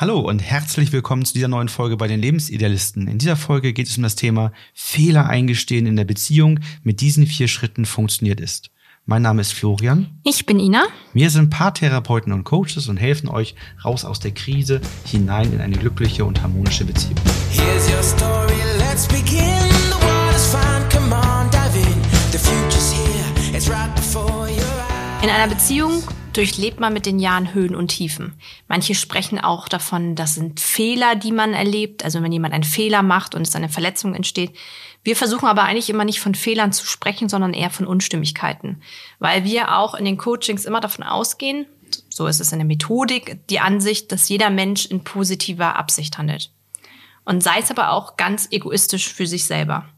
Hallo und herzlich willkommen zu dieser neuen Folge bei den Lebensidealisten. In dieser Folge geht es um das Thema Fehler eingestehen in der Beziehung. Mit diesen vier Schritten funktioniert ist. Mein Name ist Florian. Ich bin Ina. Wir sind Paartherapeuten und Coaches und helfen euch raus aus der Krise hinein in eine glückliche und harmonische Beziehung. Here's your story, let's begin. The water's fine, come on, dive in. The future's here, it's right before your eyes. In einer Beziehung durchlebt man mit den Jahren Höhen und Tiefen. Manche sprechen auch davon, das sind Fehler, die man erlebt, also wenn jemand einen Fehler macht und es eine Verletzung entsteht. Wir versuchen aber eigentlich immer nicht von Fehlern zu sprechen, sondern eher von Unstimmigkeiten, weil wir auch in den Coachings immer davon ausgehen, so ist es in der Methodik, die Ansicht, dass jeder Mensch in positiver Absicht handelt. Und sei es aber auch ganz egoistisch für sich selber.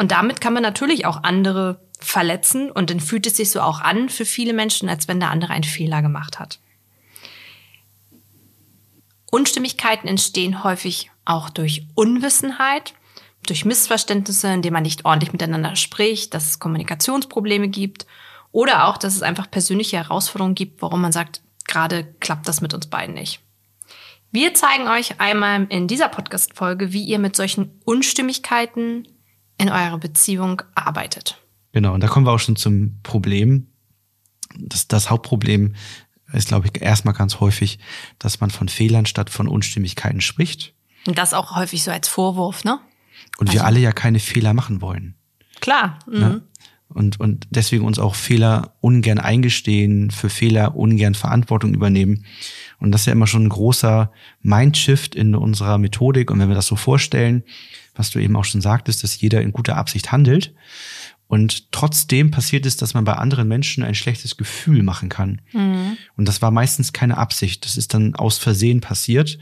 Und damit kann man natürlich auch andere verletzen und dann fühlt es sich so auch an für viele Menschen, als wenn der andere einen Fehler gemacht hat. Unstimmigkeiten entstehen häufig auch durch Unwissenheit, durch Missverständnisse, indem man nicht ordentlich miteinander spricht, dass es Kommunikationsprobleme gibt oder auch, dass es einfach persönliche Herausforderungen gibt, warum man sagt, gerade klappt das mit uns beiden nicht. Wir zeigen euch einmal in dieser Podcast-Folge, wie ihr mit solchen Unstimmigkeiten in eurer Beziehung arbeitet. Genau, und da kommen wir auch schon zum Problem. Das, das Hauptproblem ist, glaube ich, erstmal ganz häufig, dass man von Fehlern statt von Unstimmigkeiten spricht. Und das auch häufig so als Vorwurf, ne? Und also. wir alle ja keine Fehler machen wollen. Klar. Ne? Mhm. Ne? Und, und deswegen uns auch Fehler ungern eingestehen, für Fehler ungern Verantwortung übernehmen. Und das ist ja immer schon ein großer Mindshift in unserer Methodik. Und wenn wir das so vorstellen, was du eben auch schon sagtest, dass jeder in guter Absicht handelt, und trotzdem passiert es, dass man bei anderen Menschen ein schlechtes Gefühl machen kann. Mhm. Und das war meistens keine Absicht. Das ist dann aus Versehen passiert.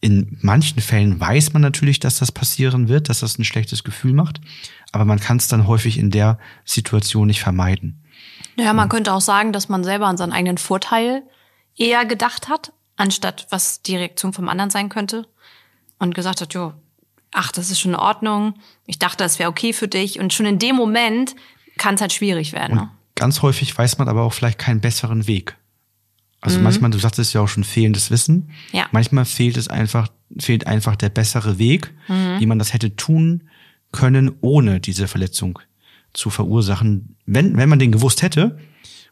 In manchen Fällen weiß man natürlich, dass das passieren wird, dass das ein schlechtes Gefühl macht. Aber man kann es dann häufig in der Situation nicht vermeiden. Ja, man könnte auch sagen, dass man selber an seinen eigenen Vorteil eher gedacht hat, anstatt was die Reaktion vom anderen sein könnte. Und gesagt hat, jo, ach, das ist schon in Ordnung, ich dachte, das wäre okay für dich. Und schon in dem Moment kann es halt schwierig werden. Ne? Ganz häufig weiß man aber auch vielleicht keinen besseren Weg. Also mhm. manchmal, du sagtest ja auch schon fehlendes Wissen. Ja. Manchmal fehlt es einfach, fehlt einfach der bessere Weg, mhm. wie man das hätte tun können, ohne diese Verletzung zu verursachen. Wenn, wenn man den gewusst hätte,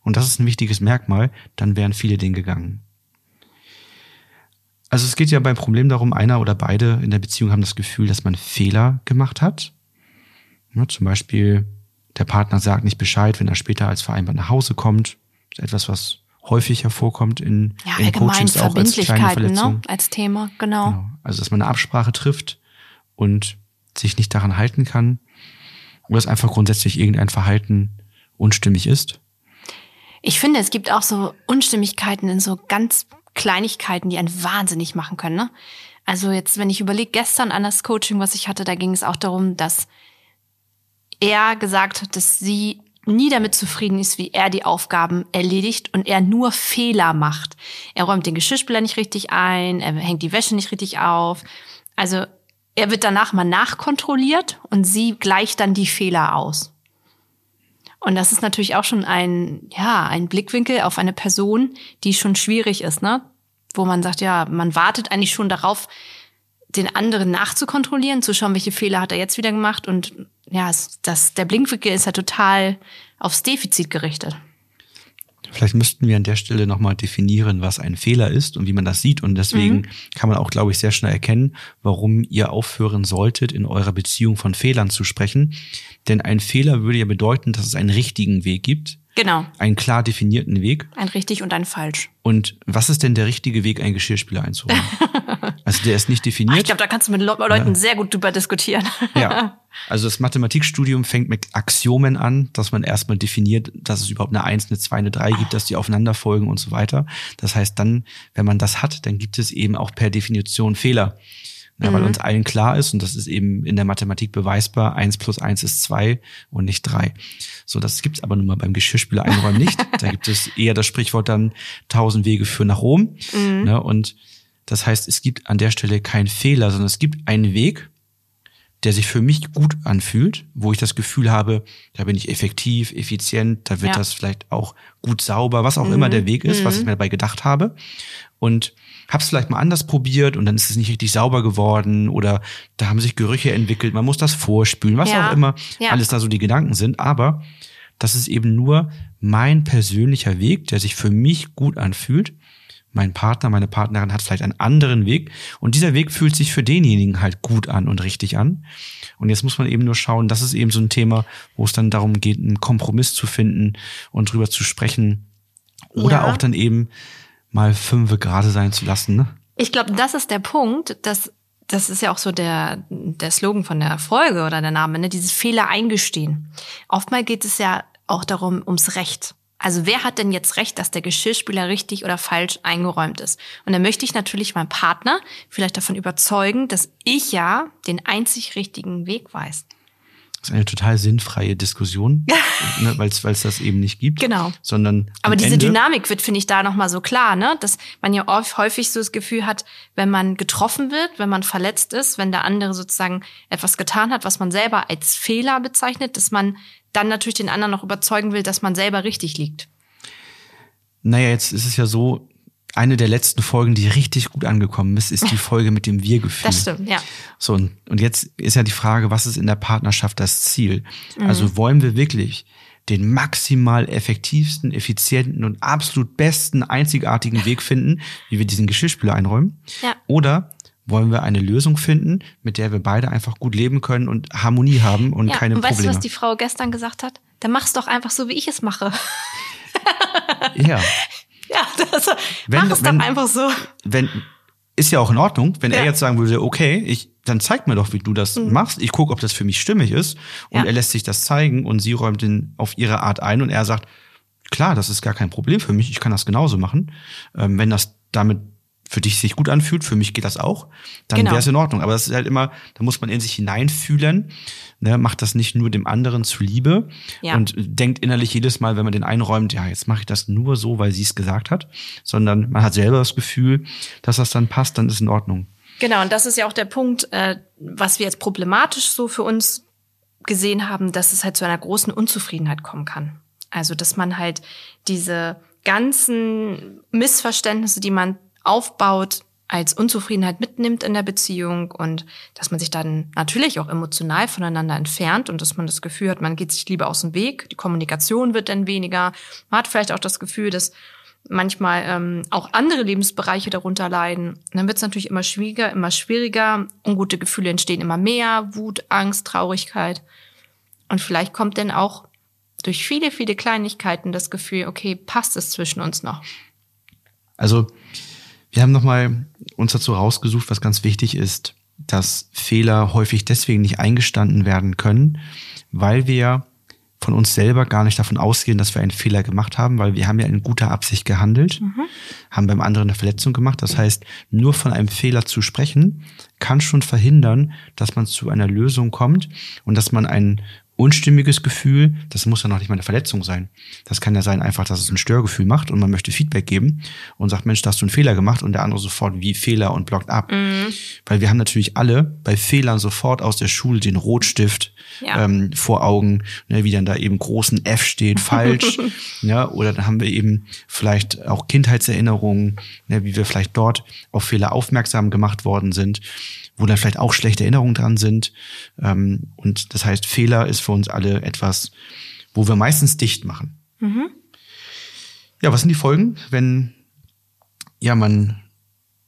und das ist ein wichtiges Merkmal, dann wären viele den gegangen. Also es geht ja beim Problem darum, einer oder beide in der Beziehung haben das Gefühl, dass man Fehler gemacht hat. Ja, zum Beispiel, der Partner sagt nicht Bescheid, wenn er später als vereinbart nach Hause kommt. Das ist etwas, was häufig hervorkommt in, ja, in Coachings auch als kleine Verletzung. Ne? Als Thema, genau. genau. Also dass man eine Absprache trifft und sich nicht daran halten kann. Oder dass einfach grundsätzlich irgendein Verhalten unstimmig ist. Ich finde, es gibt auch so Unstimmigkeiten in so ganz Kleinigkeiten, die einen wahnsinnig machen können. Ne? Also jetzt, wenn ich überlege, gestern an das Coaching, was ich hatte, da ging es auch darum, dass er gesagt hat, dass sie nie damit zufrieden ist, wie er die Aufgaben erledigt und er nur Fehler macht. Er räumt den Geschirrspüler nicht richtig ein, er hängt die Wäsche nicht richtig auf. Also er wird danach mal nachkontrolliert und sie gleicht dann die Fehler aus. Und das ist natürlich auch schon ein, ja, ein Blickwinkel auf eine Person, die schon schwierig ist, ne? Wo man sagt, ja, man wartet eigentlich schon darauf, den anderen nachzukontrollieren, zu schauen, welche Fehler hat er jetzt wieder gemacht. Und ja, das, der Blinkwinkel ist ja total aufs Defizit gerichtet. Vielleicht müssten wir an der Stelle nochmal definieren, was ein Fehler ist und wie man das sieht. Und deswegen mhm. kann man auch, glaube ich, sehr schnell erkennen, warum ihr aufhören solltet, in eurer Beziehung von Fehlern zu sprechen. Denn ein Fehler würde ja bedeuten, dass es einen richtigen Weg gibt. Genau. Einen klar definierten Weg. Ein richtig und ein falsch. Und was ist denn der richtige Weg, einen Geschirrspüler einzuräumen? also der ist nicht definiert. Ach, ich glaube, da kannst du mit Leuten ja. sehr gut drüber diskutieren. ja. Also das Mathematikstudium fängt mit Axiomen an, dass man erstmal definiert, dass es überhaupt eine Eins, eine Zwei, eine Drei gibt, dass die aufeinander folgen und so weiter. Das heißt dann, wenn man das hat, dann gibt es eben auch per Definition Fehler. Ja, weil mhm. uns allen klar ist, und das ist eben in der Mathematik beweisbar, eins plus eins ist zwei und nicht drei. So, das gibt's aber nun mal beim Geschirrspüler einräumen nicht. da gibt es eher das Sprichwort dann tausend Wege führen nach Rom. Mhm. Ne, und das heißt, es gibt an der Stelle keinen Fehler, sondern es gibt einen Weg, der sich für mich gut anfühlt, wo ich das Gefühl habe, da bin ich effektiv, effizient, da wird Ja. das vielleicht auch gut sauber, was auch immer der Weg ist, was ich mir dabei gedacht habe. Und hab's vielleicht mal anders probiert und dann ist es nicht richtig sauber geworden oder da haben sich Gerüche entwickelt, man muss das vorspülen, was Ja. auch immer Ja. alles da so die Gedanken sind. Aber das ist eben nur mein persönlicher Weg, der sich für mich gut anfühlt. Mein Partner, meine Partnerin hat vielleicht einen anderen Weg und dieser Weg fühlt sich für denjenigen halt gut an und richtig an. Und jetzt muss man eben nur schauen, das ist eben so ein Thema, wo es dann darum geht, einen Kompromiss zu finden und drüber zu sprechen oder Ja. auch dann eben mal fünfe gerade sein zu lassen. Ne? Ich glaube, das ist der Punkt, dass das ist ja auch so der, der Slogan von der Folge oder der Name, ne? dieses Fehler eingestehen. Oftmal geht es ja auch darum, ums Recht. Also wer hat denn jetzt recht, dass der Geschirrspüler richtig oder falsch eingeräumt ist? Und dann möchte ich natürlich meinen Partner vielleicht davon überzeugen, dass ich ja den einzig richtigen Weg weiß. Das ist eine total sinnfreie Diskussion, ne, weil es das eben nicht gibt. Genau. Sondern Aber diese Ende, Dynamik wird, finde ich, da nochmal so klar, ne? Dass man ja oft, häufig so das Gefühl hat, wenn man getroffen wird, wenn man verletzt ist, wenn der andere sozusagen etwas getan hat, was man selber als Fehler bezeichnet, dass man dann natürlich den anderen noch überzeugen will, dass man selber richtig liegt. Naja, jetzt ist es ja so, eine der letzten Folgen, die richtig gut angekommen ist, ist die Folge mit dem Wir-Gefühl. Das stimmt, ja. So, und, und jetzt ist ja die Frage, was ist in der Partnerschaft das Ziel? Mhm. Also wollen wir wirklich den maximal effektivsten, effizienten und absolut besten, einzigartigen Weg finden, wie wir diesen Geschirrspüler einräumen? Ja. Oder wollen wir eine Lösung finden, mit der wir beide einfach gut leben können und Harmonie haben und ja. keine Und weißt Probleme? du, was die Frau gestern gesagt hat? Dann mach's doch einfach so, wie ich es mache. ja. Ja, das, Wenn- mach es wenn- doch einfach so. wenn ist ja auch in Ordnung, wenn er Ja. jetzt sagen würde, okay, ich dann zeig mir doch, wie du das machst. Ich gucke, ob das für mich stimmig ist und Ja. er lässt sich das zeigen und sie räumt den auf ihre Art ein und er sagt, klar, das ist gar kein Problem für mich, ich kann das genauso machen. Ähm, wenn das damit für dich sich gut anfühlt, für mich geht das auch, dann Genau. wäre es in Ordnung. Aber das ist halt immer, da muss man in sich hineinfühlen, ne, macht das nicht nur dem anderen zuliebe Ja. und denkt innerlich jedes Mal, wenn man den einräumt, ja, jetzt mache ich das nur so, weil sie es gesagt hat, sondern man hat selber das Gefühl, dass das dann passt, dann ist in Ordnung. Genau, und das ist ja auch der Punkt, äh, was wir jetzt problematisch so für uns gesehen haben, dass es halt zu einer großen Unzufriedenheit kommen kann. Also, dass man halt diese ganzen Missverständnisse, die man aufbaut, als Unzufriedenheit mitnimmt in der Beziehung und dass man sich dann natürlich auch emotional voneinander entfernt und dass man das Gefühl hat, man geht sich lieber aus dem Weg, die Kommunikation wird dann weniger, man hat vielleicht auch das Gefühl, dass manchmal ähm, auch andere Lebensbereiche darunter leiden. Und dann wird es natürlich immer schwieriger, immer schwieriger. Ungute Gefühle entstehen immer mehr, Wut, Angst, Traurigkeit. Und vielleicht kommt dann auch durch viele, viele Kleinigkeiten das Gefühl, okay, passt es zwischen uns noch? Also wir haben nochmal uns dazu rausgesucht, was ganz wichtig ist, dass Fehler häufig deswegen nicht eingestanden werden können, weil wir von uns selber gar nicht davon ausgehen, dass wir einen Fehler gemacht haben, weil wir haben ja in guter Absicht gehandelt, haben beim anderen eine Verletzung gemacht. Das heißt, nur von einem Fehler zu sprechen, kann schon verhindern, dass man zu einer Lösung kommt und dass man ein unstimmiges Gefühl, das muss ja noch nicht mal eine Verletzung sein. Das kann ja sein einfach, dass es ein Störgefühl macht und man möchte Feedback geben und sagt, Mensch, da hast du einen Fehler gemacht und der andere sofort wie Fehler und blockt ab. Weil wir haben natürlich alle bei Fehlern sofort aus der Schule den Rotstift Ja. ähm, vor Augen, ne, wie dann da eben großen F steht, falsch. ja, oder dann haben wir eben vielleicht auch Kindheitserinnerungen, ne, wie wir vielleicht dort auf Fehler aufmerksam gemacht worden sind, wo dann vielleicht auch schlechte Erinnerungen dran sind. Ähm, und das heißt, Fehler ist für uns alle etwas, wo wir meistens dicht machen. Ja, was sind die Folgen, wenn ja man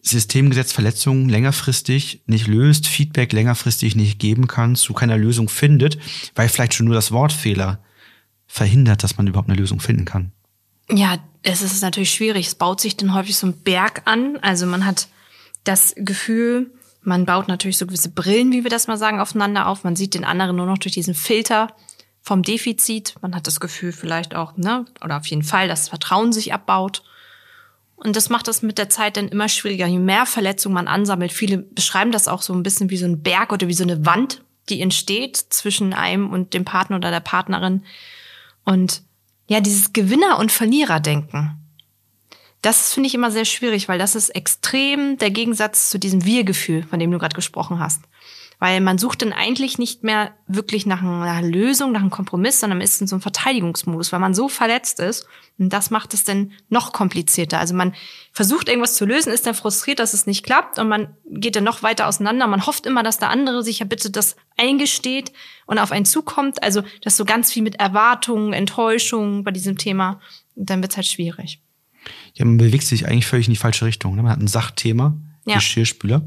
Systemgesetzverletzungen längerfristig nicht löst, Feedback längerfristig nicht geben kann, zu keiner Lösung findet, weil vielleicht schon nur das Wort Fehler verhindert, dass man überhaupt eine Lösung finden kann. Ja, es ist natürlich schwierig. Es baut sich dann häufig so ein Berg an. Also man hat das Gefühl, man baut natürlich so gewisse Brillen, wie wir das mal sagen, aufeinander auf. Man sieht den anderen nur noch durch diesen Filter vom Defizit. Man hat das Gefühl vielleicht auch, ne, oder auf jeden Fall, dass das Vertrauen sich abbaut. Und das macht das mit der Zeit dann immer schwieriger. Je mehr Verletzungen man ansammelt, viele beschreiben das auch so ein bisschen wie so ein Berg oder wie so eine Wand, die entsteht zwischen einem und dem Partner oder der Partnerin. Und ja, dieses Gewinner- und Verliererdenken, das finde ich immer sehr schwierig, weil das ist extrem der Gegensatz zu diesem Wir-Gefühl, von dem du gerade gesprochen hast. Weil man sucht dann eigentlich nicht mehr wirklich nach einer Lösung, nach einem Kompromiss, sondern ist in so einem Verteidigungsmodus, weil man so verletzt ist. Und das macht es dann noch komplizierter. Also man versucht irgendwas zu lösen, ist dann frustriert, dass es nicht klappt und man geht dann noch weiter auseinander. Man hofft immer, dass der andere sich ja bitte das eingesteht und auf einen zukommt. Also das so ganz viel mit Erwartungen, Enttäuschungen bei diesem Thema. Und dann wird es halt schwierig. Ja, man bewegt sich eigentlich völlig in die falsche Richtung. Ne? Man hat ein Sachthema, ja. Geschirrspüler.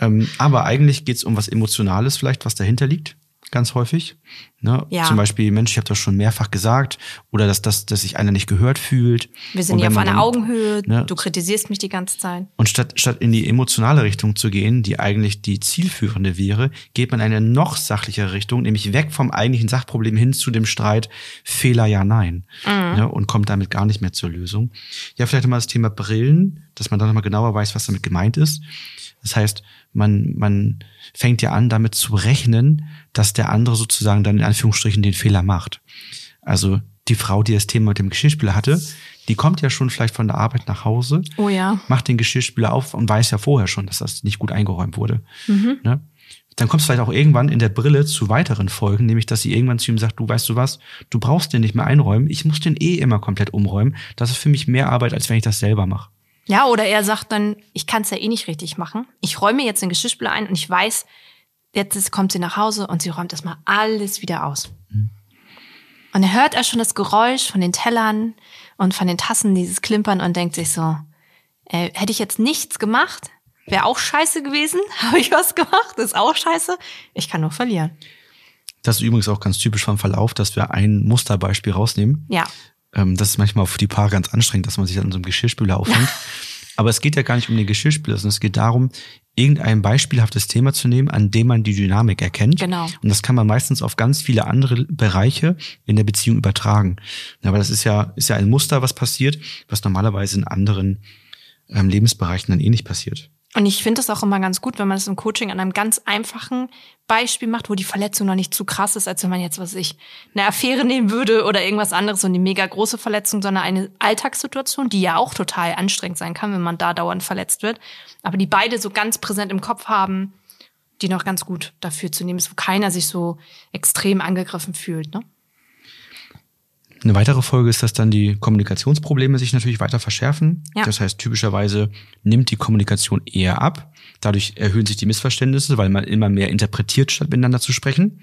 ähm, aber eigentlich geht es um was Emotionales vielleicht, was dahinter liegt ganz häufig. Ne? Ja. Zum Beispiel, Mensch, ich habe das schon mehrfach gesagt, oder dass, dass, dass sich einer nicht gehört fühlt. Wir sind ja auf einer Augenhöhe, ne? du kritisierst mich die ganze Zeit. Und statt, statt in die emotionale Richtung zu gehen, die eigentlich die zielführende wäre, geht man in eine noch sachlichere Richtung, nämlich weg vom eigentlichen Sachproblem hin zu dem Streit Fehler, ja, nein. Mhm. Ne? Und kommt damit gar nicht mehr zur Lösung. Ja, vielleicht nochmal das Thema Brillen, dass man dann nochmal genauer weiß, was damit gemeint ist. Das heißt, man, man fängt ja an, damit zu rechnen, dass der andere sozusagen dann in Anführungsstrichen den Fehler macht. Also die Frau, die das Thema mit dem Geschirrspüler hatte, die kommt ja schon vielleicht von der Arbeit nach Hause, oh ja. macht den Geschirrspüler auf und weiß ja vorher schon, dass das nicht gut eingeräumt wurde. Mhm. Ne? Dann kommst du vielleicht auch irgendwann in der Brille zu weiteren Folgen, nämlich dass sie irgendwann zu ihm sagt, du weißt du was, du brauchst den nicht mehr einräumen, ich muss den eh immer komplett umräumen. Das ist für mich mehr Arbeit, als wenn ich das selber mache. Ja, oder er sagt dann, ich kann es ja eh nicht richtig machen. Ich räume jetzt den Geschirrspüler ein und ich weiß, jetzt kommt sie nach Hause und sie räumt erstmal alles wieder aus. Mhm. Und er hört er schon das Geräusch von den Tellern und von den Tassen, dieses Klimpern und denkt sich so, äh, hätte ich jetzt nichts gemacht, wäre auch scheiße gewesen. Habe ich was gemacht, ist auch scheiße. Ich kann nur verlieren. Das ist übrigens auch ganz typisch vom Verlauf, dass wir ein Musterbeispiel rausnehmen. Ja. Ähm, das ist manchmal für die Paare ganz anstrengend, dass man sich an so einem Geschirrspüler aufhängt. Aber es geht ja gar nicht um den Geschirrspüler, sondern es geht darum, irgendein beispielhaftes Thema zu nehmen, an dem man die Dynamik erkennt. Genau. Und das kann man meistens auf ganz viele andere Bereiche in der Beziehung übertragen. Aber das ist ja, ist ja ein Muster, was passiert, was normalerweise in anderen ähm, Lebensbereichen dann eh nicht passiert. Und ich finde es auch immer ganz gut, wenn man das im Coaching an einem ganz einfachen Beispiel macht, wo die Verletzung noch nicht zu krass ist, als wenn man jetzt, was ich, eine Affäre nehmen würde oder irgendwas anderes, so eine mega große Verletzung, sondern eine Alltagssituation, die ja auch total anstrengend sein kann, wenn man da dauernd verletzt wird. Aber die beide so ganz präsent im Kopf haben, die noch ganz gut dafür zu nehmen ist, wo keiner sich so extrem angegriffen fühlt. Ne? Eine weitere Folge ist, dass dann die Kommunikationsprobleme sich natürlich weiter verschärfen. Ja. Das heißt, typischerweise nimmt die Kommunikation eher ab. Dadurch erhöhen sich die Missverständnisse, weil man immer mehr interpretiert, statt miteinander zu sprechen.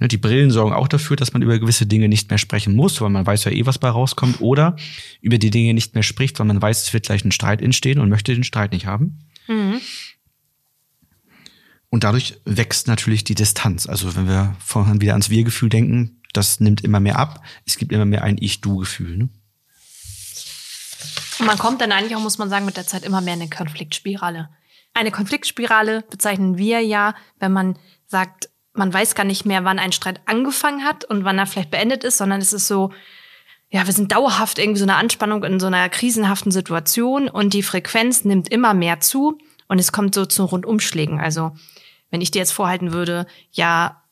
Ne, die Brillen sorgen auch dafür, dass man über gewisse Dinge nicht mehr sprechen muss, weil man weiß ja eh, was bei rauskommt. Oder über die Dinge nicht mehr spricht, weil man weiß, es wird gleich ein Streit entstehen und möchte den Streit nicht haben. Mhm. Und dadurch wächst natürlich die Distanz. Also wenn wir vorhin wieder ans Wir-Gefühl denken, das nimmt immer mehr ab. Es gibt immer mehr ein Ich-Du-Gefühl. Ne? Und man kommt dann eigentlich auch, muss man sagen, mit der Zeit immer mehr in eine Konfliktspirale. Eine Konfliktspirale bezeichnen wir ja, wenn man sagt, man weiß gar nicht mehr, wann ein Streit angefangen hat und wann er vielleicht beendet ist, sondern es ist so, ja, wir sind dauerhaft irgendwie so eine Anspannung in so einer krisenhaften Situation und die Frequenz nimmt immer mehr zu und es kommt so zu Rundumschlägen. Also, wenn ich dir jetzt vorhalten würde, ja,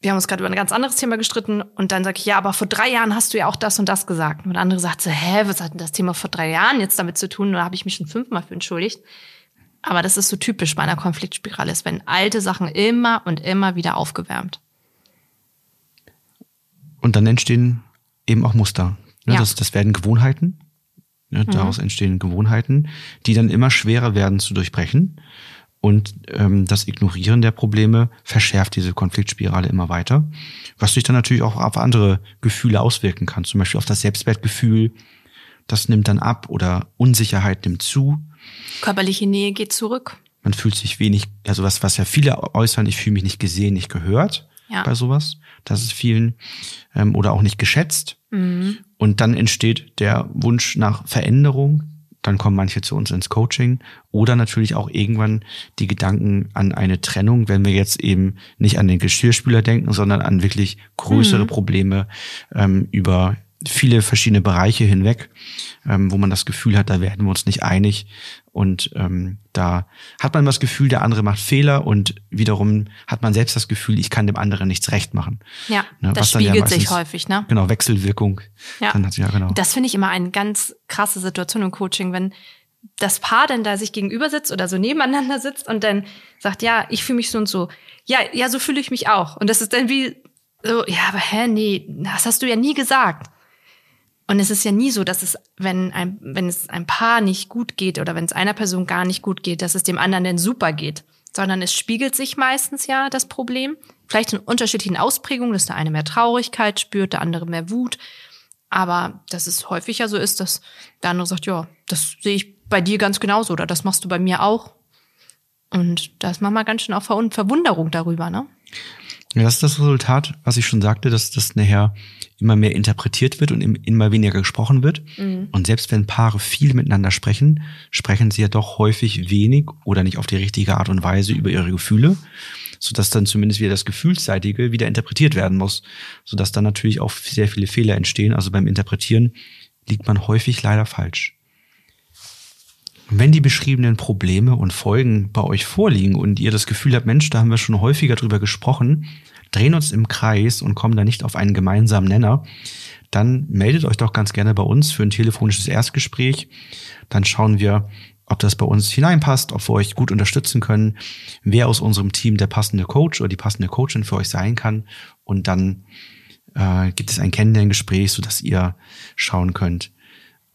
wir haben uns gerade über ein ganz anderes Thema gestritten und dann sage ich, ja, aber vor drei Jahren hast du ja auch das und das gesagt. Und der andere sagt so, hä, was hat denn das Thema vor drei Jahren jetzt damit zu tun? Da habe ich mich schon fünfmal für entschuldigt. Aber das ist so typisch bei einer Konfliktspirale, ist, wenn alte Sachen immer und immer wieder aufgewärmt. Und dann entstehen eben auch Muster. Ja. Das, das werden Gewohnheiten. Ja, daraus mhm. entstehen Gewohnheiten, die dann immer schwerer werden zu durchbrechen. Und ähm, das Ignorieren der Probleme verschärft diese Konfliktspirale immer weiter, was sich dann natürlich auch auf andere Gefühle auswirken kann, zum Beispiel auf das Selbstwertgefühl. Das nimmt dann ab oder Unsicherheit nimmt zu. Körperliche Nähe geht zurück. Man fühlt sich wenig, also was, was ja viele äußern, ich fühle mich nicht gesehen, nicht gehört ja. bei sowas. Das ist vielen ähm, oder auch nicht geschätzt. Mhm. Und dann entsteht der Wunsch nach Veränderung, dann kommen manche zu uns ins Coaching oder natürlich auch irgendwann die Gedanken an eine Trennung, wenn wir jetzt eben nicht an den Geschirrspüler denken, sondern an wirklich größere mhm. Probleme ähm, über viele verschiedene Bereiche hinweg, ähm, wo man das Gefühl hat, da werden wir uns nicht einig. Und ähm, da hat man das Gefühl, der andere macht Fehler und wiederum hat man selbst das Gefühl, ich kann dem anderen nichts recht machen. Ja, ne, das spiegelt ja meistens, sich häufig, ne? Genau, Wechselwirkung. Ja, dann hat, ja genau. Das finde ich immer eine ganz krasse Situation im Coaching, wenn das Paar dann da sich gegenüber sitzt oder so nebeneinander sitzt und dann sagt, ja, ich fühle mich so und so. Ja, ja, so fühle ich mich auch. Und das ist dann wie so, ja, aber hä, nee, das hast du ja nie gesagt. Und es ist ja nie so, dass es, wenn ein, wenn es ein Paar nicht gut geht oder wenn es einer Person gar nicht gut geht, dass es dem anderen dann super geht. Sondern es spiegelt sich meistens ja das Problem. Vielleicht in unterschiedlichen Ausprägungen, dass der eine mehr Traurigkeit spürt, der andere mehr Wut. Aber dass es häufiger so ist, dass der andere sagt, ja, das sehe ich bei dir ganz genauso oder das machst du bei mir auch. Und da ist manchmal ganz schön auch Verwunderung darüber, ne? Ja, das ist das Resultat, was ich schon sagte, dass das nachher immer mehr interpretiert wird und immer weniger gesprochen wird. Mhm. Und selbst wenn Paare viel miteinander sprechen, sprechen sie ja doch häufig wenig oder nicht auf die richtige Art und Weise über ihre Gefühle, sodass dann zumindest wieder das Gefühlsseitige wieder interpretiert werden muss, sodass dann natürlich auch sehr viele Fehler entstehen. Also beim Interpretieren liegt man häufig leider falsch. Wenn die beschriebenen Probleme und Folgen bei euch vorliegen und ihr das Gefühl habt, Mensch, da haben wir schon häufiger drüber gesprochen, drehen uns im Kreis und kommen da nicht auf einen gemeinsamen Nenner, dann meldet euch doch ganz gerne bei uns für ein telefonisches Erstgespräch. Dann schauen wir, ob das bei uns hineinpasst, ob wir euch gut unterstützen können, wer aus unserem Team der passende Coach oder die passende Coachin für euch sein kann. Und dann äh, gibt es ein Kennenlerngespräch, sodass ihr schauen könnt,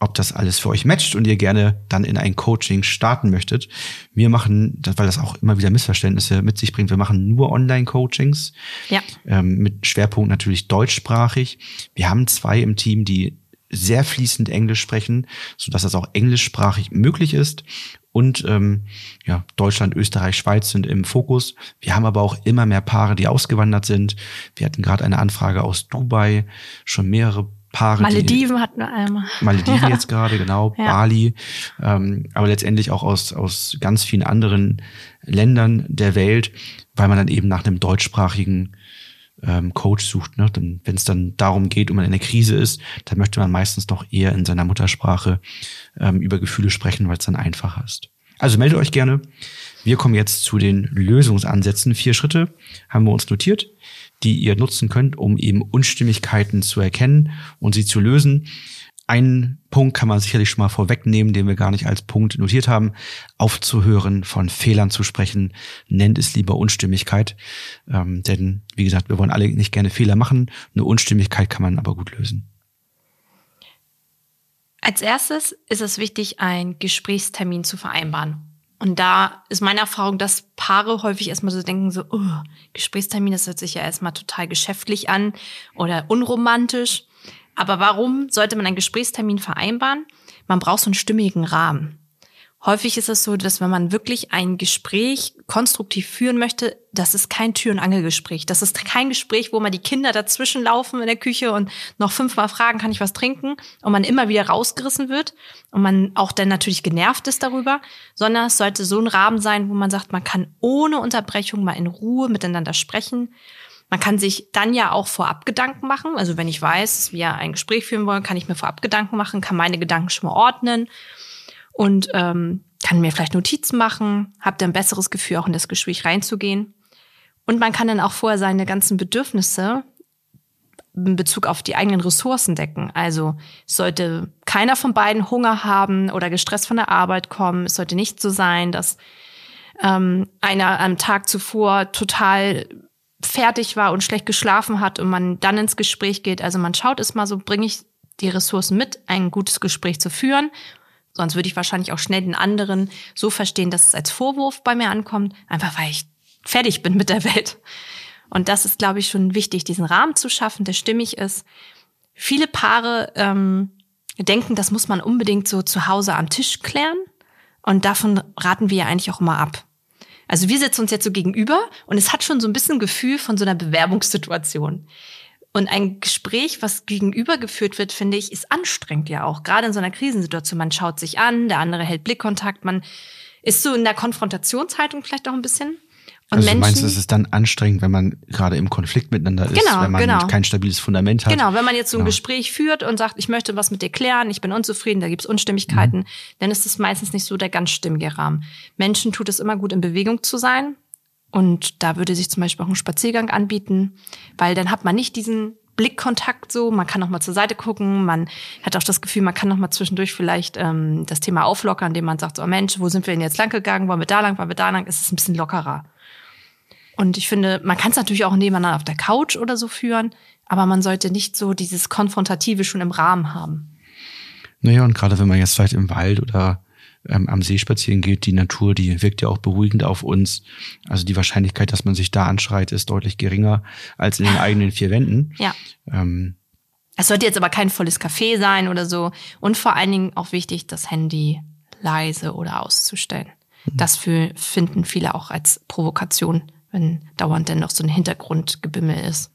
ob das alles für euch matcht und ihr gerne dann in ein Coaching starten möchtet. Wir machen, weil das auch immer wieder Missverständnisse mit sich bringt, wir machen nur Online-Coachings. Ja. Ähm, mit Schwerpunkt natürlich deutschsprachig. Wir haben zwei im Team, die sehr fließend Englisch sprechen, so dass das auch englischsprachig möglich ist. Und ähm, ja, Deutschland, Österreich, Schweiz sind im Fokus. Wir haben aber auch immer mehr Paare, die ausgewandert sind. Wir hatten gerade eine Anfrage aus Dubai, schon mehrere Paare. Malediven hatten wir einmal. Malediven ja. jetzt gerade, genau, ja. Bali, ähm, aber letztendlich auch aus, aus ganz vielen anderen Ländern der Welt, weil man dann eben nach einem deutschsprachigen ähm, Coach sucht. Ne? Wenn es dann darum geht, um man in der Krise ist, dann möchte man meistens doch eher in seiner Muttersprache ähm, über Gefühle sprechen, weil es dann einfacher ist. Also meldet euch gerne. Wir kommen jetzt zu den Lösungsansätzen. Vier Schritte haben wir uns notiert die ihr nutzen könnt, um eben Unstimmigkeiten zu erkennen und sie zu lösen. Einen Punkt kann man sicherlich schon mal vorwegnehmen, den wir gar nicht als Punkt notiert haben. Aufzuhören, von Fehlern zu sprechen, nennt es lieber Unstimmigkeit. Ähm, denn, wie gesagt, wir wollen alle nicht gerne Fehler machen. Eine Unstimmigkeit kann man aber gut lösen. Als erstes ist es wichtig, einen Gesprächstermin zu vereinbaren. Und da ist meine Erfahrung, dass Paare häufig erstmal so denken, so, oh, Gesprächstermin, das hört sich ja erstmal total geschäftlich an oder unromantisch. Aber warum sollte man einen Gesprächstermin vereinbaren? Man braucht so einen stimmigen Rahmen. Häufig ist es so, dass wenn man wirklich ein Gespräch konstruktiv führen möchte, das ist kein Tür- und Angelgespräch. Das ist kein Gespräch, wo man die Kinder dazwischen laufen in der Küche und noch fünfmal fragen, kann ich was trinken? Und man immer wieder rausgerissen wird und man auch dann natürlich genervt ist darüber, sondern es sollte so ein Rahmen sein, wo man sagt, man kann ohne Unterbrechung mal in Ruhe miteinander sprechen. Man kann sich dann ja auch vorab Gedanken machen. Also wenn ich weiß, dass wir ein Gespräch führen wollen, kann ich mir vorab Gedanken machen, kann meine Gedanken schon mal ordnen und ähm, kann mir vielleicht Notizen machen, habe dann ein besseres Gefühl, auch in das Gespräch reinzugehen. Und man kann dann auch vorher seine ganzen Bedürfnisse in Bezug auf die eigenen Ressourcen decken. Also sollte keiner von beiden Hunger haben oder gestresst von der Arbeit kommen. Es sollte nicht so sein, dass ähm, einer am Tag zuvor total fertig war und schlecht geschlafen hat und man dann ins Gespräch geht. Also man schaut es mal so, bringe ich die Ressourcen mit, ein gutes Gespräch zu führen Sonst würde ich wahrscheinlich auch schnell den anderen so verstehen, dass es als Vorwurf bei mir ankommt, einfach weil ich fertig bin mit der Welt. Und das ist, glaube ich, schon wichtig, diesen Rahmen zu schaffen, der stimmig ist. Viele Paare ähm, denken, das muss man unbedingt so zu Hause am Tisch klären. Und davon raten wir ja eigentlich auch immer ab. Also wir sitzen uns jetzt so gegenüber und es hat schon so ein bisschen Gefühl von so einer Bewerbungssituation. Und ein Gespräch, was gegenüber geführt wird, finde ich, ist anstrengend ja auch. Gerade in so einer Krisensituation. Man schaut sich an, der andere hält Blickkontakt, man ist so in der Konfrontationshaltung vielleicht auch ein bisschen. Und also Menschen, du meinst, es ist dann anstrengend, wenn man gerade im Konflikt miteinander ist, genau, wenn man genau. kein stabiles Fundament hat. Genau, wenn man jetzt so ein genau. Gespräch führt und sagt, ich möchte was mit dir klären, ich bin unzufrieden, da gibt's Unstimmigkeiten, mhm. dann ist es meistens nicht so der ganz stimmige Rahmen. Menschen tut es immer gut, in Bewegung zu sein. Und da würde sich zum Beispiel auch ein Spaziergang anbieten, weil dann hat man nicht diesen Blickkontakt so, man kann noch mal zur Seite gucken, man hat auch das Gefühl, man kann noch mal zwischendurch vielleicht ähm, das Thema auflockern, indem man sagt, so, oh Mensch, wo sind wir denn jetzt lang gegangen, wollen wir da lang, wollen wir da lang, ist es ein bisschen lockerer. Und ich finde, man kann es natürlich auch nebeneinander auf der Couch oder so führen, aber man sollte nicht so dieses Konfrontative schon im Rahmen haben. Naja, und gerade wenn man jetzt vielleicht im Wald oder ähm, am See spazieren geht, die Natur, die wirkt ja auch beruhigend auf uns. Also die Wahrscheinlichkeit, dass man sich da anschreit, ist deutlich geringer als in den eigenen vier Wänden. Ja. Ähm, es sollte jetzt aber kein volles Café sein oder so. Und vor allen Dingen auch wichtig, das Handy leise oder auszustellen. Mhm. Das für, finden viele auch als Provokation, wenn dauernd dann noch so ein Hintergrundgebimmel ist.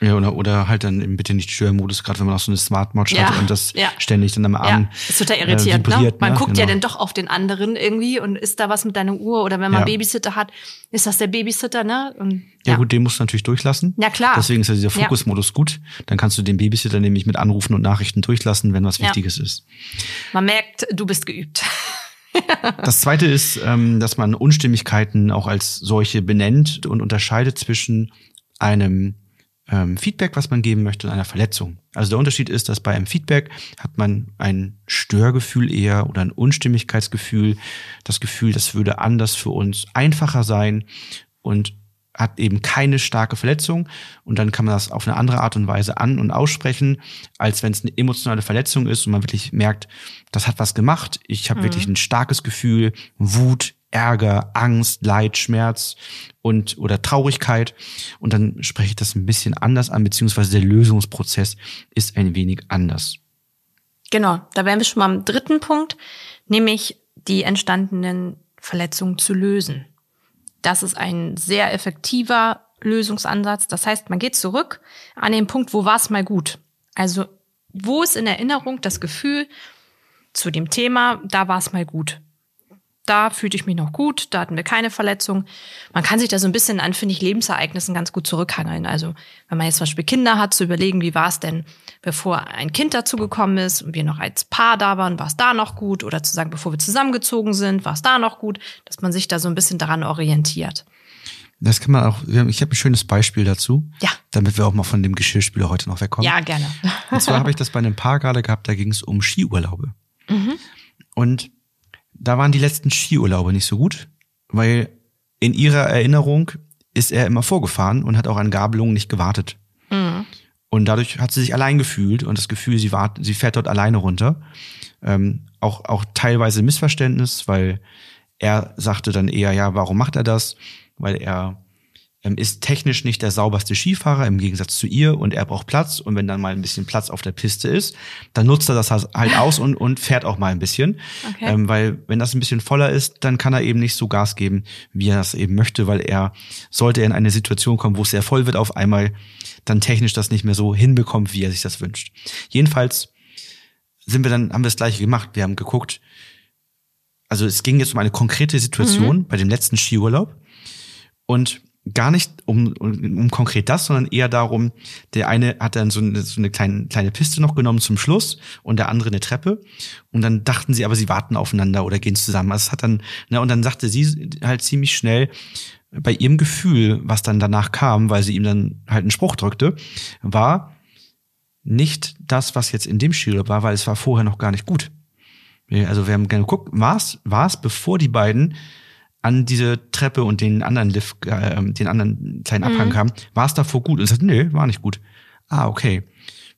Ja, oder, oder halt dann im bitte nicht Störmodus, gerade wenn man auch so eine Smartwatch ja, hat und das ja. ständig dann am Arm. Ja, ist total irritierend, äh, ne? Man ne? guckt genau. ja dann doch auf den anderen irgendwie und ist da was mit deiner Uhr oder wenn man ja. Babysitter hat, ist das der Babysitter, ne? Und, ja. ja gut, den musst du natürlich durchlassen. Ja, klar. Deswegen ist ja dieser Fokusmodus gut. Dann kannst du den Babysitter nämlich mit Anrufen und Nachrichten durchlassen, wenn was Wichtiges ist. Man merkt, du bist geübt. das zweite ist, ähm, dass man Unstimmigkeiten auch als solche benennt und unterscheidet zwischen einem ähm, Feedback, was man geben möchte, und einer Verletzung. Also der Unterschied ist, dass bei einem Feedback hat man ein Störgefühl eher oder ein Unstimmigkeitsgefühl, das Gefühl, das würde anders für uns einfacher sein und hat eben keine starke Verletzung und dann kann man das auf eine andere Art und Weise an- und aussprechen, als wenn es eine emotionale Verletzung ist und man wirklich merkt, das hat was gemacht. Ich habe mhm. wirklich ein starkes Gefühl, Wut, Ärger, Angst, Leid, Schmerz und oder Traurigkeit. Und dann spreche ich das ein bisschen anders an, beziehungsweise der Lösungsprozess ist ein wenig anders. Genau, da wären wir schon mal am dritten Punkt, nämlich die entstandenen Verletzungen zu lösen. Das ist ein sehr effektiver Lösungsansatz. Das heißt, man geht zurück an den Punkt, wo war es mal gut. Also wo ist in Erinnerung das Gefühl zu dem Thema, da war es mal gut da fühlte ich mich noch gut, da hatten wir keine Verletzung. Man kann sich da so ein bisschen an, finde ich, Lebensereignissen ganz gut zurückhangeln. Also wenn man jetzt zum Beispiel Kinder hat, zu überlegen, wie war es denn, bevor ein Kind dazugekommen ist und wir noch als Paar da waren, war es da noch gut? Oder zu sagen, bevor wir zusammengezogen sind, war es da noch gut? Dass man sich da so ein bisschen daran orientiert. Das kann man auch, ich habe ein schönes Beispiel dazu. Ja. Damit wir auch mal von dem Geschirrspüler heute noch wegkommen. Ja, gerne. Und zwar habe ich das bei einem Paar gerade gehabt, da ging es um Skiurlaube. Mhm. Und da waren die letzten Skiurlaube nicht so gut, weil in ihrer Erinnerung ist er immer vorgefahren und hat auch an Gabelungen nicht gewartet. Mhm. Und dadurch hat sie sich allein gefühlt und das Gefühl, sie, wart, sie fährt dort alleine runter. Ähm, auch, auch teilweise Missverständnis, weil er sagte dann eher, ja, warum macht er das? Weil er ist technisch nicht der sauberste Skifahrer im Gegensatz zu ihr und er braucht Platz und wenn dann mal ein bisschen Platz auf der Piste ist, dann nutzt er das halt aus und, und fährt auch mal ein bisschen, okay. ähm, weil wenn das ein bisschen voller ist, dann kann er eben nicht so Gas geben, wie er das eben möchte, weil er sollte er in eine Situation kommen, wo es sehr voll wird auf einmal, dann technisch das nicht mehr so hinbekommt, wie er sich das wünscht. Jedenfalls sind wir dann haben wir das gleiche gemacht. Wir haben geguckt, also es ging jetzt um eine konkrete Situation mhm. bei dem letzten Skiurlaub und gar nicht um, um, um konkret das, sondern eher darum, der eine hat dann so eine, so eine kleine, kleine Piste noch genommen zum Schluss und der andere eine Treppe. Und dann dachten sie aber, sie warten aufeinander oder gehen zusammen. Also es hat dann, ne, und dann sagte sie halt ziemlich schnell, bei ihrem Gefühl, was dann danach kam, weil sie ihm dann halt einen Spruch drückte, war nicht das, was jetzt in dem Schüler war, weil es war vorher noch gar nicht gut. Also wir haben gerne geguckt, war es, war es, bevor die beiden an diese Treppe und den anderen Lift, äh, den anderen kleinen Abhang mhm. kam, war es davor gut? Und ich sagte, nee, war nicht gut. Ah, okay.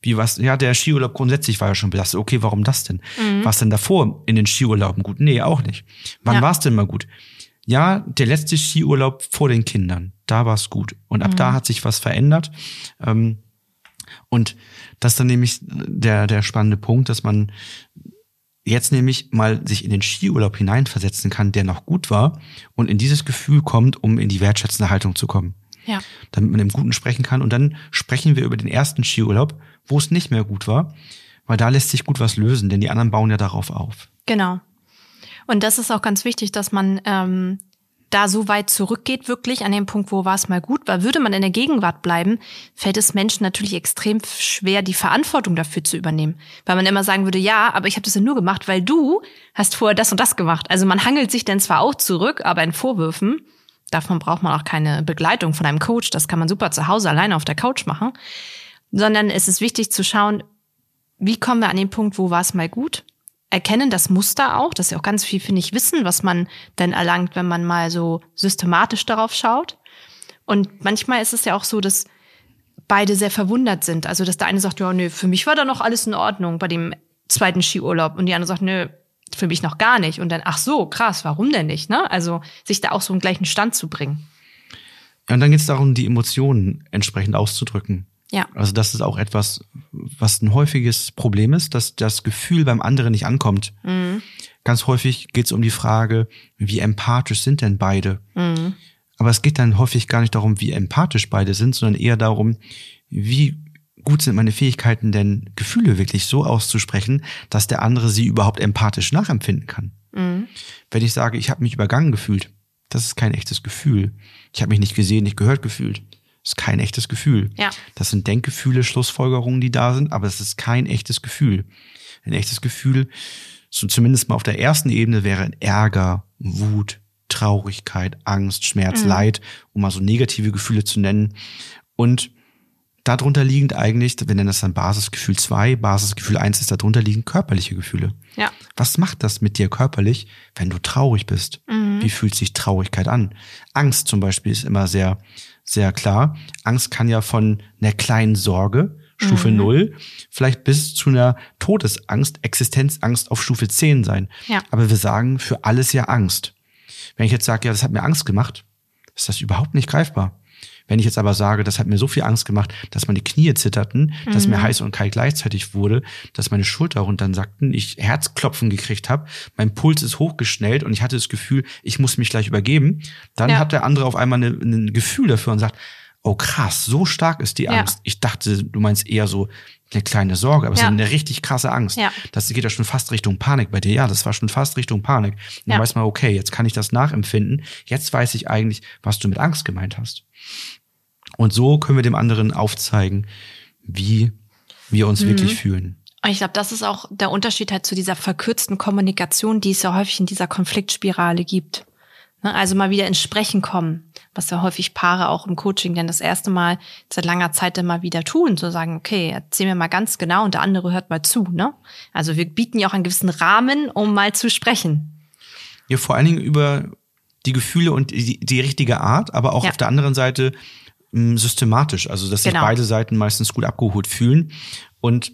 Wie was? Ja, der Skiurlaub grundsätzlich war ja schon belastet. Okay, warum das denn? Mhm. War es denn davor in den Skiurlauben gut? Nee, auch nicht. Wann ja. war es denn mal gut? Ja, der letzte Skiurlaub vor den Kindern. Da war es gut. Und ab mhm. da hat sich was verändert. Ähm, und das ist dann nämlich der, der spannende Punkt, dass man jetzt nämlich mal sich in den Skiurlaub hineinversetzen kann, der noch gut war und in dieses Gefühl kommt, um in die wertschätzende Haltung zu kommen. Ja. Damit man im Guten sprechen kann. Und dann sprechen wir über den ersten Skiurlaub, wo es nicht mehr gut war, weil da lässt sich gut was lösen, denn die anderen bauen ja darauf auf. Genau. Und das ist auch ganz wichtig, dass man ähm, da so weit zurückgeht, wirklich an dem Punkt, wo war es mal gut, weil würde man in der Gegenwart bleiben, fällt es Menschen natürlich extrem schwer, die Verantwortung dafür zu übernehmen. Weil man immer sagen würde, ja, aber ich habe das ja nur gemacht, weil du hast vorher das und das gemacht. Also man hangelt sich dann zwar auch zurück, aber in Vorwürfen, davon braucht man auch keine Begleitung von einem Coach, das kann man super zu Hause alleine auf der Couch machen. sondern es ist wichtig zu schauen, wie kommen wir an den Punkt, wo war es mal gut? Erkennen das Muster auch, das ist ja auch ganz viel, finde ich, Wissen, was man dann erlangt, wenn man mal so systematisch darauf schaut. Und manchmal ist es ja auch so, dass beide sehr verwundert sind. Also, dass der eine sagt, ja, nö, für mich war da noch alles in Ordnung bei dem zweiten Skiurlaub. Und die andere sagt, nö, für mich noch gar nicht. Und dann, ach so, krass, warum denn nicht? Ne? Also, sich da auch so einen gleichen Stand zu bringen. Ja, und dann geht es darum, die Emotionen entsprechend auszudrücken. Ja. Also das ist auch etwas, was ein häufiges Problem ist, dass das Gefühl beim anderen nicht ankommt. Mhm. Ganz häufig geht es um die Frage, wie empathisch sind denn beide? Mhm. Aber es geht dann häufig gar nicht darum, wie empathisch beide sind, sondern eher darum, wie gut sind meine Fähigkeiten denn, Gefühle wirklich so auszusprechen, dass der andere sie überhaupt empathisch nachempfinden kann. Mhm. Wenn ich sage, ich habe mich übergangen gefühlt, das ist kein echtes Gefühl. Ich habe mich nicht gesehen, nicht gehört gefühlt. Das ist kein echtes Gefühl. Ja. Das sind Denkgefühle, Schlussfolgerungen, die da sind, aber es ist kein echtes Gefühl. Ein echtes Gefühl, so zumindest mal auf der ersten Ebene, wäre Ärger, Wut, Traurigkeit, Angst, Schmerz, Mhm. Leid, um mal so negative Gefühle zu nennen. Und darunter liegend eigentlich, wir nennen das dann Basisgefühl 2, Basisgefühl 1 ist darunter liegend körperliche Gefühle. Ja. Was macht das mit dir körperlich, wenn du traurig bist? Mhm. Wie fühlt sich Traurigkeit an? Angst zum Beispiel ist immer sehr, sehr klar. Angst kann ja von einer kleinen Sorge, Stufe Mhm. 0, vielleicht bis zu einer Todesangst, Existenzangst auf Stufe 10 sein. Ja. Aber wir sagen für alles ja Angst. Wenn ich jetzt sage, ja, das hat mir Angst gemacht, ist das überhaupt nicht greifbar. Wenn ich jetzt aber sage, das hat mir so viel Angst gemacht, dass meine Knie zitterten, dass Mhm. mir heiß und kalt gleichzeitig wurde, dass meine Schulter runter sackten, ich Herzklopfen gekriegt habe, mein Puls ist hochgeschnellt und ich hatte das Gefühl, ich muss mich gleich übergeben, dann Ja. hat der andere auf einmal ein Gefühl dafür und sagt, oh krass, so stark ist die Ja. Angst. Ich dachte, du meinst eher so eine kleine Sorge, aber es Ja. ist eine richtig krasse Angst. Ja. Das geht ja schon fast Richtung Panik bei dir. Ja, das war schon fast Richtung Panik. Und dann Ja. weiß man, okay, jetzt kann ich das nachempfinden. Jetzt weiß ich eigentlich, was du mit Angst gemeint hast. Und so können wir dem anderen aufzeigen, wie wir uns wirklich fühlen. Ich glaube, das ist auch der Unterschied halt zu dieser verkürzten Kommunikation, die es ja häufig in dieser Konfliktspirale gibt. Ne, Also mal wieder ins Sprechen kommen, was ja häufig Paare auch im Coaching dann das erste Mal seit langer Zeit dann mal wieder tun, zu sagen, okay, erzähl mir mal ganz genau und der andere hört mal zu. Ne? Also wir bieten ja auch einen gewissen Rahmen, um mal zu sprechen. Ja, vor allen Dingen über die Gefühle und die, die richtige Art, aber auch Ja. auf der anderen Seite mh, systematisch. Also, dass sich Genau. beide Seiten meistens gut abgeholt fühlen. Und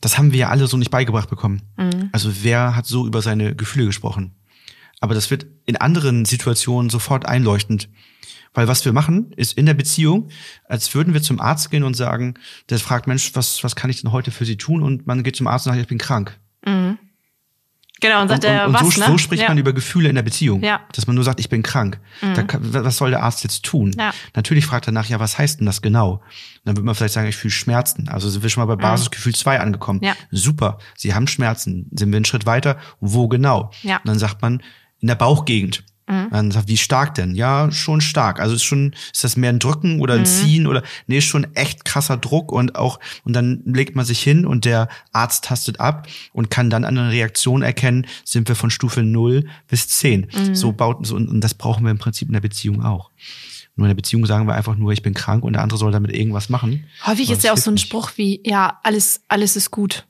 das haben wir ja alle so nicht beigebracht bekommen. Mhm. Also, wer hat so über seine Gefühle gesprochen? Aber das wird in anderen Situationen sofort einleuchtend. Weil was wir machen, ist in der Beziehung, als würden wir zum Arzt gehen und sagen, der fragt, Mensch, was, was kann ich denn heute für Sie tun? Und man geht zum Arzt und sagt, ich bin krank. Genau, und sagt Und, er, und, und was, so, ne? so spricht ja. man über Gefühle in der Beziehung. Ja. Dass man nur sagt, ich bin krank. Da kann, was soll der Arzt jetzt tun? Ja. Natürlich fragt er nach, ja, was heißt denn das genau? Und dann wird man vielleicht sagen, ich fühle Schmerzen. Also sind wir schon mal bei Basisgefühl 2 angekommen. Mhm. Ja. Super, Sie haben Schmerzen. Sind wir einen Schritt weiter? Wo genau? Ja. Mhm. Und dann sagt man, in der Bauchgegend. Dann sagt, wie stark denn? Ja, schon stark. Also ist schon, ist das mehr ein Drücken oder Mhm. ein Ziehen oder, nee, ist schon echt krasser Druck und auch, und dann legt man sich hin und der Arzt tastet ab und kann dann an einer Reaktion erkennen, sind wir von Stufe 0 bis 10. Mhm. So baut, so, und, das brauchen wir im Prinzip in der Beziehung auch. Nur in der Beziehung sagen wir einfach nur, ich bin krank und der andere soll damit irgendwas machen. Häufig ist ja auch so ein nicht. Spruch wie, ja, alles, alles ist gut.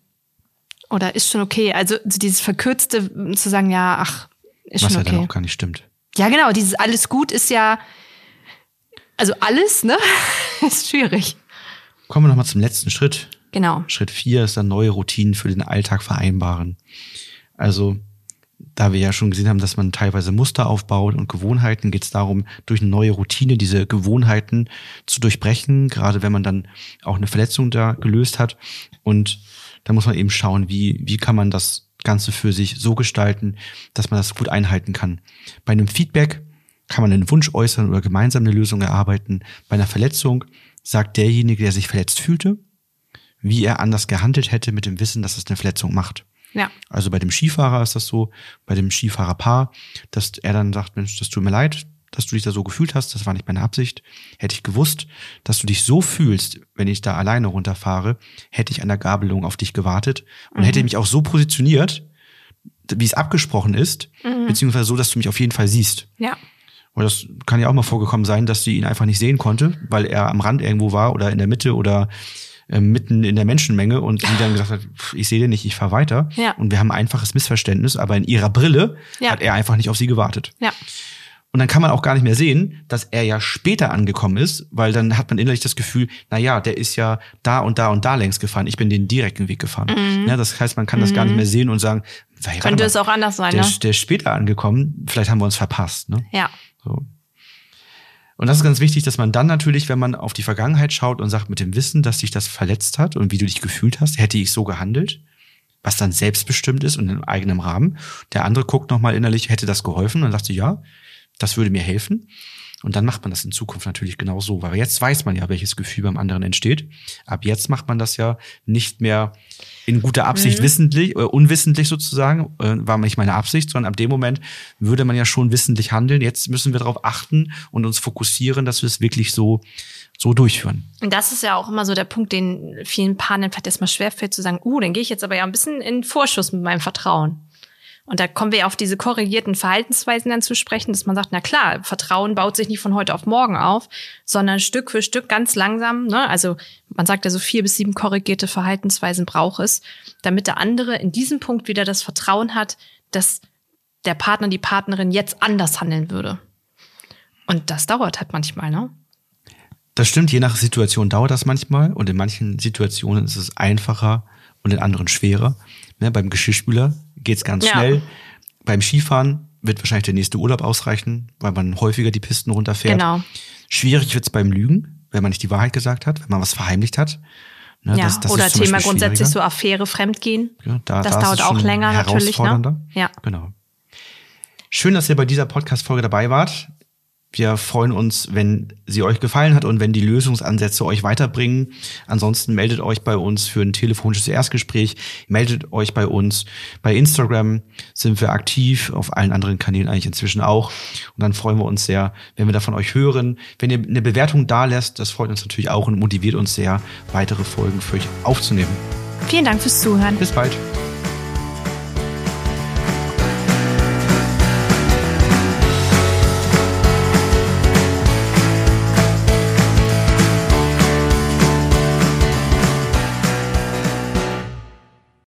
Oder ist schon okay. Also so dieses Verkürzte zu sagen, ja, ach, ist Was schon ja dann okay. auch gar nicht stimmt. Ja, genau, dieses alles gut ist ja, also alles, ne? ist schwierig. Kommen wir nochmal zum letzten Schritt. Genau. Schritt vier ist dann neue Routinen für den Alltag vereinbaren. Also, da wir ja schon gesehen haben, dass man teilweise Muster aufbaut und Gewohnheiten, geht es darum, durch eine neue Routine diese Gewohnheiten zu durchbrechen, gerade wenn man dann auch eine Verletzung da gelöst hat. Und da muss man eben schauen, wie, wie kann man das Ganze für sich so gestalten, dass man das gut einhalten kann. Bei einem Feedback kann man einen Wunsch äußern oder gemeinsam eine Lösung erarbeiten. Bei einer Verletzung sagt derjenige, der sich verletzt fühlte, wie er anders gehandelt hätte mit dem Wissen, dass es eine Verletzung macht. Ja. Also bei dem Skifahrer ist das so, bei dem Skifahrerpaar, dass er dann sagt, Mensch, das tut mir leid, dass du dich da so gefühlt hast, das war nicht meine Absicht. Hätte ich gewusst, dass du dich so fühlst, wenn ich da alleine runterfahre, hätte ich an der Gabelung auf dich gewartet und hätte mich auch so positioniert, wie es abgesprochen ist, beziehungsweise so, dass du mich auf jeden Fall siehst. Ja. Weil das kann ja auch mal vorgekommen sein, dass sie ihn einfach nicht sehen konnte, weil er am Rand irgendwo war oder in der Mitte oder äh, mitten in der Menschenmenge und sie dann gesagt hat, ich sehe den nicht, ich fahre weiter. Ja. Und wir haben ein einfaches Missverständnis, aber in ihrer Brille Ja. hat er einfach nicht auf sie gewartet. Ja. Und dann kann man auch gar nicht mehr sehen, dass er ja später angekommen ist, weil dann hat man innerlich das Gefühl, na ja, der ist ja da und da und da längs gefahren. Ich bin den direkten Weg gefahren. Ja, das heißt, man kann das gar nicht mehr sehen und sagen, hey, Mhm. Könnte mal, es auch anders sein, der, ne? der ist später angekommen, vielleicht haben wir uns verpasst. Ne? Ja. So. Und das ist ganz wichtig, dass man dann natürlich, wenn man auf die Vergangenheit schaut und sagt, mit dem Wissen, dass dich das verletzt hat und wie du dich gefühlt hast, hätte ich so gehandelt, was dann selbstbestimmt ist und in eigenem Rahmen. Der andere guckt nochmal innerlich, hätte das geholfen und sagt ja, das würde mir helfen. Und dann macht man das in Zukunft natürlich genau so, weil jetzt weiß man ja, welches Gefühl beim anderen entsteht. Ab jetzt macht man das ja nicht mehr in guter Absicht, wissentlich, äh, unwissentlich sozusagen, äh, war nicht meine Absicht, sondern ab dem Moment würde man ja schon wissentlich handeln. Jetzt müssen wir darauf achten und uns fokussieren, dass wir es wirklich so, so durchführen. Und das ist ja auch immer so der Punkt, den vielen Paaren vielleicht erstmal schwerfällt, zu sagen, uh, dann gehe ich jetzt aber ja ein bisschen in Vorschuss mit meinem Vertrauen. Und da kommen wir auf diese korrigierten Verhaltensweisen dann zu sprechen, dass man sagt, na klar, Vertrauen baut sich nicht von heute auf morgen auf, sondern Stück für Stück ganz langsam. Ne? Also man sagt ja so vier bis sieben korrigierte Verhaltensweisen braucht es, damit der andere in diesem Punkt wieder das Vertrauen hat, dass der Partner, die Partnerin jetzt anders handeln würde. Und das dauert halt manchmal, ne? Das stimmt, je nach Situation dauert das manchmal und in manchen Situationen ist es einfacher und in anderen schwerer. Ne, beim Geschirrspüler geht's ganz Ja. schnell. Beim Skifahren wird wahrscheinlich der nächste Urlaub ausreichen, weil man häufiger die Pisten runterfährt. Genau. Schwierig wird's beim Lügen, wenn man nicht die Wahrheit gesagt hat, wenn man was verheimlicht hat. Ne, Ja, das- das oder Thema grundsätzlich so. Affäre, Fremdgehen. Ja, da- das da dauert auch länger natürlich. Ne? Ja. Genau. Schön, dass ihr bei dieser Podcast-Folge dabei wart. Wir freuen uns, wenn sie euch gefallen hat und wenn die Lösungsansätze euch weiterbringen. Ansonsten meldet euch bei uns für ein telefonisches Erstgespräch. Meldet euch bei uns. Bei Instagram sind wir aktiv, auf allen anderen Kanälen eigentlich inzwischen auch. Und dann freuen wir uns sehr, wenn wir da von euch hören. Wenn ihr eine Bewertung da lässt, das freut uns natürlich auch und motiviert uns sehr, weitere Folgen für euch aufzunehmen. Vielen Dank fürs Zuhören. Bis bald.